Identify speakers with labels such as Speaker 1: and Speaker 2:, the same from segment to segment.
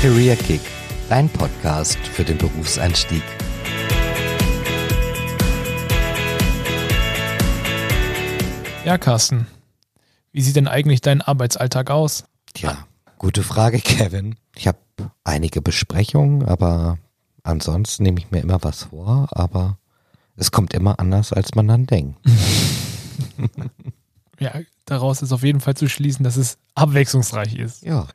Speaker 1: Career Kick, dein Podcast für den Berufseinstieg.
Speaker 2: Ja, Carsten, wie sieht denn eigentlich dein Arbeitsalltag aus?
Speaker 1: Tja, gute Frage, Kevin. Ich habe einige Besprechungen, aber ansonsten nehme ich mir immer was vor, aber es kommt immer anders, als man dann denkt.
Speaker 2: ja, daraus ist auf jeden Fall zu schließen, dass es abwechslungsreich ist.
Speaker 1: Ja.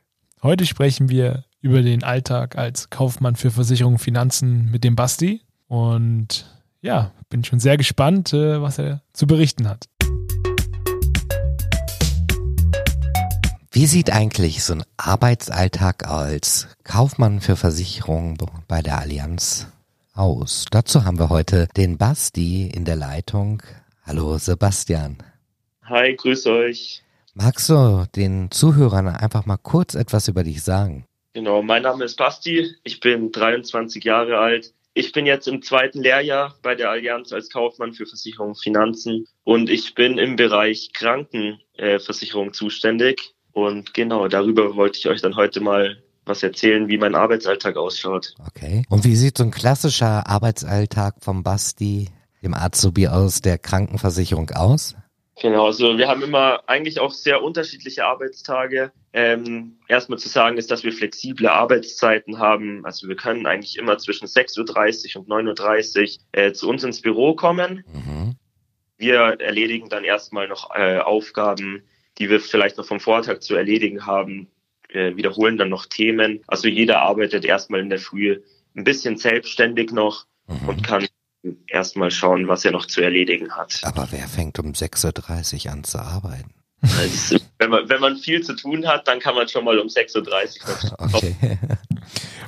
Speaker 2: Heute sprechen wir über den Alltag als Kaufmann für Versicherungen und Finanzen mit dem Basti. Und ja, bin schon sehr gespannt, äh, was er zu berichten hat.
Speaker 1: Wie sieht eigentlich so ein Arbeitsalltag als Kaufmann für Versicherungen bei der Allianz aus? Dazu haben wir heute den Basti in der Leitung. Hallo Sebastian.
Speaker 3: Hi, grüß euch.
Speaker 1: Magst du den Zuhörern einfach mal kurz etwas über dich sagen?
Speaker 3: Genau, mein Name ist Basti, ich bin 23 Jahre alt. Ich bin jetzt im zweiten Lehrjahr bei der Allianz als Kaufmann für Versicherung und Finanzen und ich bin im Bereich Krankenversicherung zuständig. Und genau, darüber wollte ich euch dann heute mal was erzählen, wie mein Arbeitsalltag ausschaut.
Speaker 1: Okay. Und wie sieht so ein klassischer Arbeitsalltag vom Basti, dem Azubi aus der Krankenversicherung aus?
Speaker 3: Genau, also wir haben immer eigentlich auch sehr unterschiedliche Arbeitstage. Ähm, erstmal zu sagen ist, dass wir flexible Arbeitszeiten haben. Also wir können eigentlich immer zwischen 6.30 Uhr und 9.30 Uhr äh, zu uns ins Büro kommen. Mhm. Wir erledigen dann erstmal noch äh, Aufgaben, die wir vielleicht noch vom Vortag zu erledigen haben, äh, wiederholen dann noch Themen. Also jeder arbeitet erstmal in der Früh ein bisschen selbstständig noch mhm. und kann erstmal schauen, was er noch zu erledigen hat.
Speaker 1: Aber wer fängt um 6.30 Uhr an zu arbeiten?
Speaker 3: Also, wenn, man, wenn man viel zu tun hat, dann kann man schon mal um 6.30 Uhr. Okay.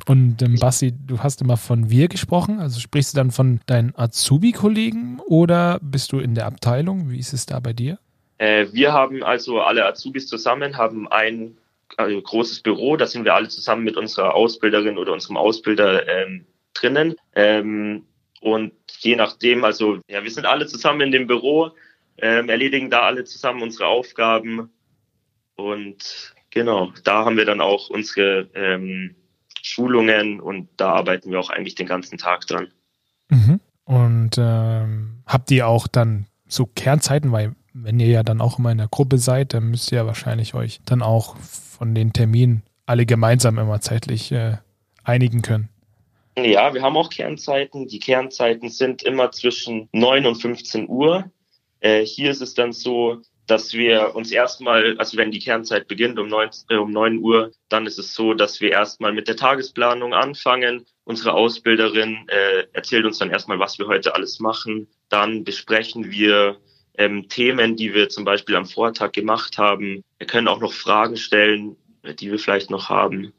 Speaker 2: Und ähm, Basti, du hast immer von wir gesprochen, also sprichst du dann von deinen Azubi-Kollegen oder bist du in der Abteilung? Wie ist es da bei dir?
Speaker 3: Äh, wir haben also alle Azubis zusammen, haben ein also großes Büro, da sind wir alle zusammen mit unserer Ausbilderin oder unserem Ausbilder ähm, drinnen. Ähm, und je nachdem, also ja, wir sind alle zusammen in dem Büro, ähm, erledigen da alle zusammen unsere Aufgaben. Und genau, da haben wir dann auch unsere ähm, Schulungen und da arbeiten wir auch eigentlich den ganzen Tag dran.
Speaker 2: Mhm. Und ähm, habt ihr auch dann so Kernzeiten, weil wenn ihr ja dann auch immer in der Gruppe seid, dann müsst ihr ja wahrscheinlich euch dann auch von den Terminen alle gemeinsam immer zeitlich äh, einigen können.
Speaker 3: Ja, wir haben auch Kernzeiten. Die Kernzeiten sind immer zwischen 9 und 15 Uhr. Äh, hier ist es dann so, dass wir uns erstmal, also wenn die Kernzeit beginnt um 9, äh, um 9 Uhr, dann ist es so, dass wir erstmal mit der Tagesplanung anfangen. Unsere Ausbilderin äh, erzählt uns dann erstmal, was wir heute alles machen. Dann besprechen wir ähm, Themen, die wir zum Beispiel am Vortag gemacht haben. Wir können auch noch Fragen stellen, äh, die wir vielleicht noch haben.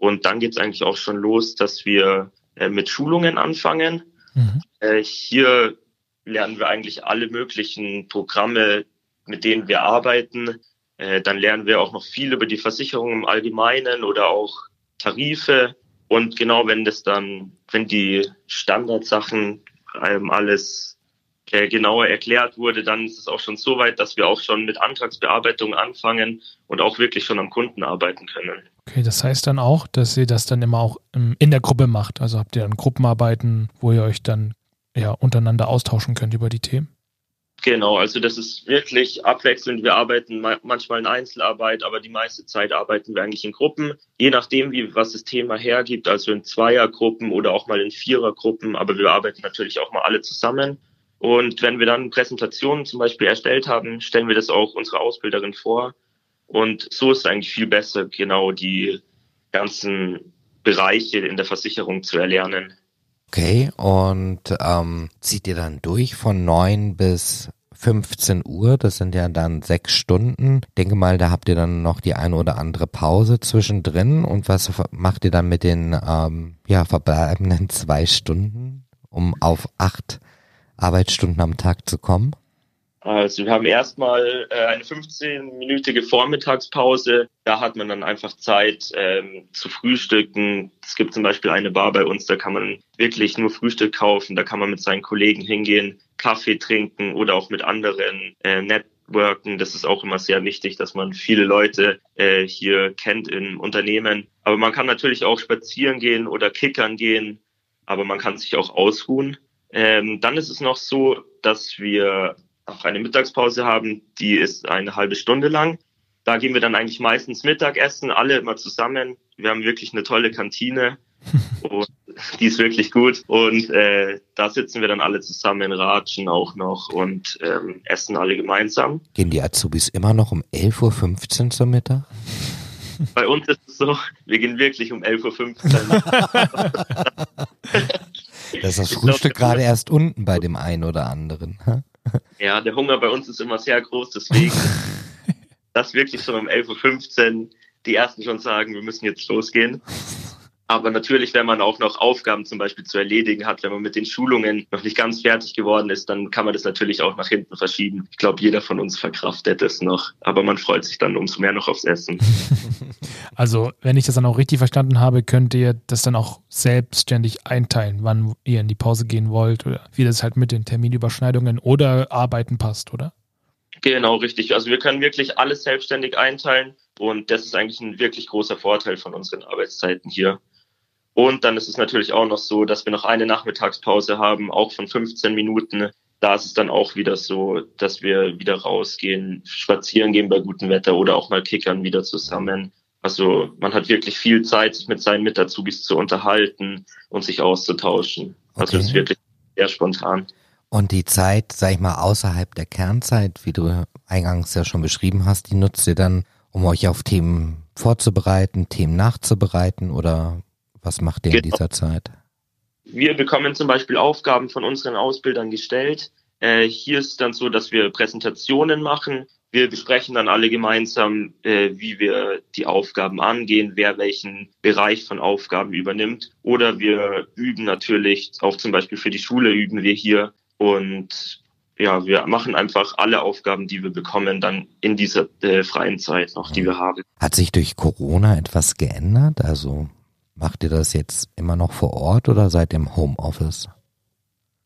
Speaker 3: Und dann geht's eigentlich auch schon los, dass wir äh, mit Schulungen anfangen. Mhm. Äh, hier lernen wir eigentlich alle möglichen Programme, mit denen wir arbeiten. Äh, dann lernen wir auch noch viel über die Versicherung im Allgemeinen oder auch Tarife. Und genau wenn das dann, wenn die Standardsachen einem alles äh, genauer erklärt wurde, dann ist es auch schon so weit, dass wir auch schon mit Antragsbearbeitung anfangen und auch wirklich schon am Kunden arbeiten können.
Speaker 2: Okay, das heißt dann auch, dass ihr das dann immer auch in der Gruppe macht. Also habt ihr dann Gruppenarbeiten, wo ihr euch dann ja untereinander austauschen könnt über die Themen?
Speaker 3: Genau, also das ist wirklich abwechselnd. Wir arbeiten manchmal in Einzelarbeit, aber die meiste Zeit arbeiten wir eigentlich in Gruppen, je nachdem, wie was das Thema hergibt, also in Zweiergruppen oder auch mal in Vierergruppen, aber wir arbeiten natürlich auch mal alle zusammen. Und wenn wir dann Präsentationen zum Beispiel erstellt haben, stellen wir das auch unserer Ausbilderin vor. Und so ist es eigentlich viel besser, genau die ganzen Bereiche in der Versicherung zu erlernen.
Speaker 1: Okay, und ähm, zieht ihr dann durch von neun bis 15 Uhr, das sind ja dann sechs Stunden. denke mal, da habt ihr dann noch die eine oder andere Pause zwischendrin. Und was macht ihr dann mit den ähm, ja, verbleibenden zwei Stunden, um auf acht Arbeitsstunden am Tag zu kommen?
Speaker 3: Also wir haben erstmal äh, eine 15-minütige Vormittagspause. Da hat man dann einfach Zeit ähm, zu frühstücken. Es gibt zum Beispiel eine Bar bei uns, da kann man wirklich nur Frühstück kaufen. Da kann man mit seinen Kollegen hingehen, Kaffee trinken oder auch mit anderen äh, Networken, das ist auch immer sehr wichtig, dass man viele Leute äh, hier kennt im Unternehmen. Aber man kann natürlich auch spazieren gehen oder kickern gehen, aber man kann sich auch ausruhen. Ähm, dann ist es noch so, dass wir auch eine Mittagspause haben, die ist eine halbe Stunde lang. Da gehen wir dann eigentlich meistens Mittagessen, alle immer zusammen. Wir haben wirklich eine tolle Kantine und die ist wirklich gut. Und äh, da sitzen wir dann alle zusammen, ratschen auch noch und ähm, essen alle gemeinsam.
Speaker 1: Gehen die Azubis immer noch um 11.15 Uhr zum Mittag?
Speaker 3: Bei uns ist es so, wir gehen wirklich um 11.15 Uhr.
Speaker 1: Das ist das Frühstück gerade erst unten bei dem einen oder anderen.
Speaker 3: Ja, der Hunger bei uns ist immer sehr groß, deswegen dass wirklich schon um 11.15 Uhr die ersten schon sagen, wir müssen jetzt losgehen. Aber natürlich, wenn man auch noch Aufgaben zum Beispiel zu erledigen hat, wenn man mit den Schulungen noch nicht ganz fertig geworden ist, dann kann man das natürlich auch nach hinten verschieben. Ich glaube, jeder von uns verkraftet es noch. Aber man freut sich dann umso mehr noch aufs Essen.
Speaker 2: Also, wenn ich das dann auch richtig verstanden habe, könnt ihr das dann auch selbstständig einteilen, wann ihr in die Pause gehen wollt oder wie das halt mit den Terminüberschneidungen oder Arbeiten passt, oder?
Speaker 3: Genau, richtig. Also wir können wirklich alles selbstständig einteilen und das ist eigentlich ein wirklich großer Vorteil von unseren Arbeitszeiten hier. Und dann ist es natürlich auch noch so, dass wir noch eine Nachmittagspause haben, auch von 15 Minuten. Da ist es dann auch wieder so, dass wir wieder rausgehen, spazieren gehen bei gutem Wetter oder auch mal kickern wieder zusammen. Also man hat wirklich viel Zeit, sich mit seinen Mitazubis zu unterhalten und sich auszutauschen. Okay. Also es ist wirklich sehr spontan.
Speaker 1: Und die Zeit, sag ich mal, außerhalb der Kernzeit, wie du eingangs ja schon beschrieben hast, die nutzt ihr dann, um euch auf Themen vorzubereiten, Themen nachzubereiten oder was macht ihr genau. in dieser Zeit?
Speaker 3: Wir bekommen zum Beispiel Aufgaben von unseren Ausbildern gestellt. Äh, hier ist dann so, dass wir Präsentationen machen. Wir besprechen dann alle gemeinsam, äh, wie wir die Aufgaben angehen, wer welchen Bereich von Aufgaben übernimmt. Oder wir üben natürlich, auch zum Beispiel für die Schule üben wir hier. Und ja, wir machen einfach alle Aufgaben, die wir bekommen, dann in dieser äh, freien Zeit noch, die wir haben.
Speaker 1: Hat sich durch Corona etwas geändert? Also Macht ihr das jetzt immer noch vor Ort oder seid ihr im Homeoffice?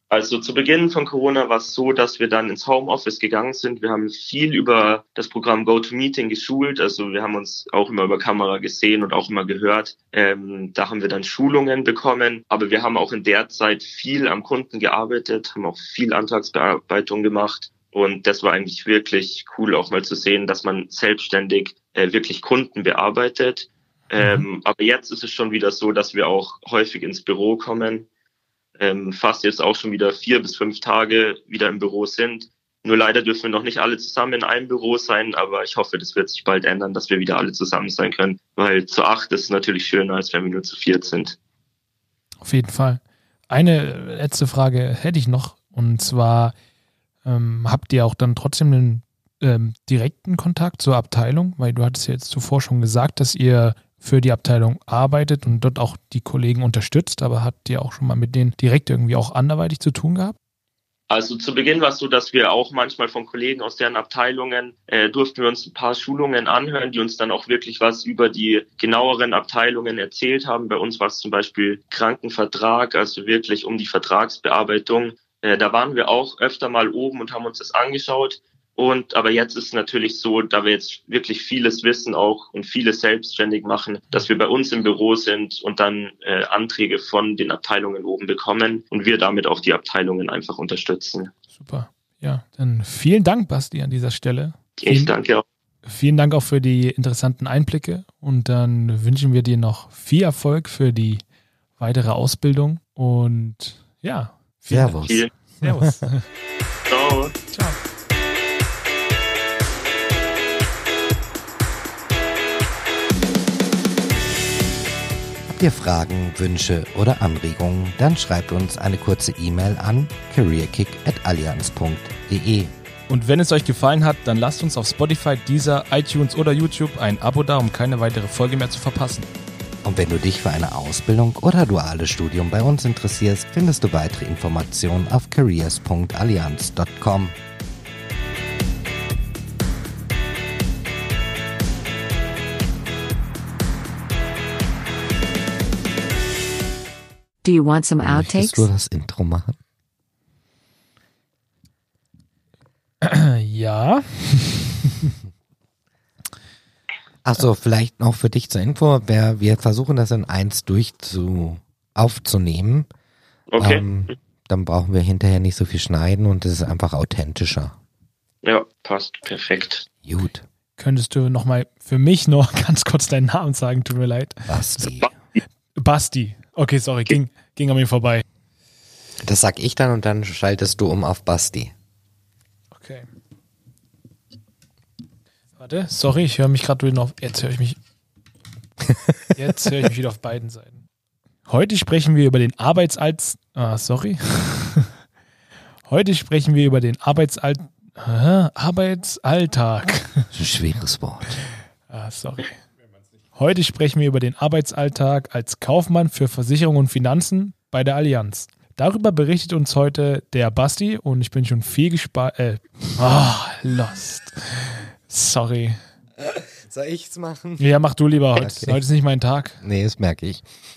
Speaker 3: Also zu Beginn von Corona war es so, dass wir dann ins Homeoffice gegangen sind. Wir haben viel über das Programm GoToMeeting geschult. Also wir haben uns auch immer über Kamera gesehen und auch immer gehört. Ähm, da haben wir dann Schulungen bekommen. Aber wir haben auch in der Zeit viel am Kunden gearbeitet, haben auch viel Antragsbearbeitung gemacht. Und das war eigentlich wirklich cool, auch mal zu sehen, dass man selbstständig äh, wirklich Kunden bearbeitet ähm, mhm. aber jetzt ist es schon wieder so, dass wir auch häufig ins Büro kommen. Ähm, fast jetzt auch schon wieder vier bis fünf Tage wieder im Büro sind. Nur leider dürfen wir noch nicht alle zusammen in einem Büro sein, aber ich hoffe, das wird sich bald ändern, dass wir wieder alle zusammen sein können, weil zu acht ist natürlich schöner, als wenn wir nur zu viert sind.
Speaker 2: Auf jeden Fall. Eine letzte Frage hätte ich noch, und zwar ähm, habt ihr auch dann trotzdem einen ähm, direkten Kontakt zur Abteilung, weil du hattest ja jetzt zuvor schon gesagt, dass ihr für die Abteilung arbeitet und dort auch die Kollegen unterstützt, aber habt ihr auch schon mal mit denen direkt irgendwie auch anderweitig zu tun gehabt?
Speaker 3: Also zu Beginn war es so, dass wir auch manchmal von Kollegen aus deren Abteilungen äh, durften wir uns ein paar Schulungen anhören, die uns dann auch wirklich was über die genaueren Abteilungen erzählt haben. Bei uns war es zum Beispiel Krankenvertrag, also wirklich um die Vertragsbearbeitung. Äh, da waren wir auch öfter mal oben und haben uns das angeschaut. Und aber jetzt ist es natürlich so, da wir jetzt wirklich vieles wissen auch und vieles selbstständig machen, dass wir bei uns im Büro sind und dann äh, Anträge von den Abteilungen oben bekommen und wir damit auch die Abteilungen einfach unterstützen.
Speaker 2: Super. Ja, dann vielen Dank, Basti, an dieser Stelle.
Speaker 3: Ich vielen, danke auch.
Speaker 2: Vielen Dank auch für die interessanten Einblicke und dann wünschen wir dir noch viel Erfolg für die weitere Ausbildung und ja.
Speaker 1: Servus.
Speaker 2: Servus. Ciao. Ciao.
Speaker 1: Ihr Fragen, Wünsche oder Anregungen, dann schreibt uns eine kurze E-Mail an careerkick.allianz.de.
Speaker 2: Und wenn es euch gefallen hat, dann lasst uns auf Spotify, Deezer, iTunes oder YouTube ein Abo da, um keine weitere Folge mehr zu verpassen.
Speaker 1: Und wenn du dich für eine Ausbildung oder duales Studium bei uns interessierst, findest du weitere Informationen auf careers.allianz.com.
Speaker 4: Do you want some outtakes?
Speaker 1: Möchtest du das Intro machen?
Speaker 2: Ja.
Speaker 1: Ach so, vielleicht noch für dich zur Info. Wer, wir versuchen das in eins durch zu, aufzunehmen.
Speaker 3: Okay.
Speaker 1: Ähm, dann brauchen wir hinterher nicht so viel schneiden und es ist einfach authentischer.
Speaker 3: ja, passt. Perfekt.
Speaker 1: Gut.
Speaker 2: Könntest du nochmal für mich noch ganz kurz deinen Namen sagen? Tut mir leid.
Speaker 1: Basti.
Speaker 2: Basti. Okay, sorry, ging, ging an mir vorbei.
Speaker 1: Das sag ich dann und dann schaltest du um auf Basti.
Speaker 2: Okay. Warte, sorry, ich höre mich gerade wieder auf. Jetzt höre ich mich. Jetzt höre ich mich wieder auf beiden Seiten. Heute sprechen wir über den Arbeitsalt. Ah, sorry. Heute sprechen wir über den Arbeitsalt. Hä? Arbeitsalltag.
Speaker 1: Das ist ein schweres Wort.
Speaker 2: Ah, sorry. Heute sprechen wir über den Arbeitsalltag als Kaufmann für Versicherung und Finanzen bei der Allianz. Darüber berichtet uns heute der Basti und ich bin schon viel gespannt. Äh, ah, lost. Sorry.
Speaker 1: Soll ich's machen?
Speaker 2: Ja, mach du lieber heute.
Speaker 1: Okay.
Speaker 2: Heute ist nicht mein Tag.
Speaker 1: Nee, das merke ich.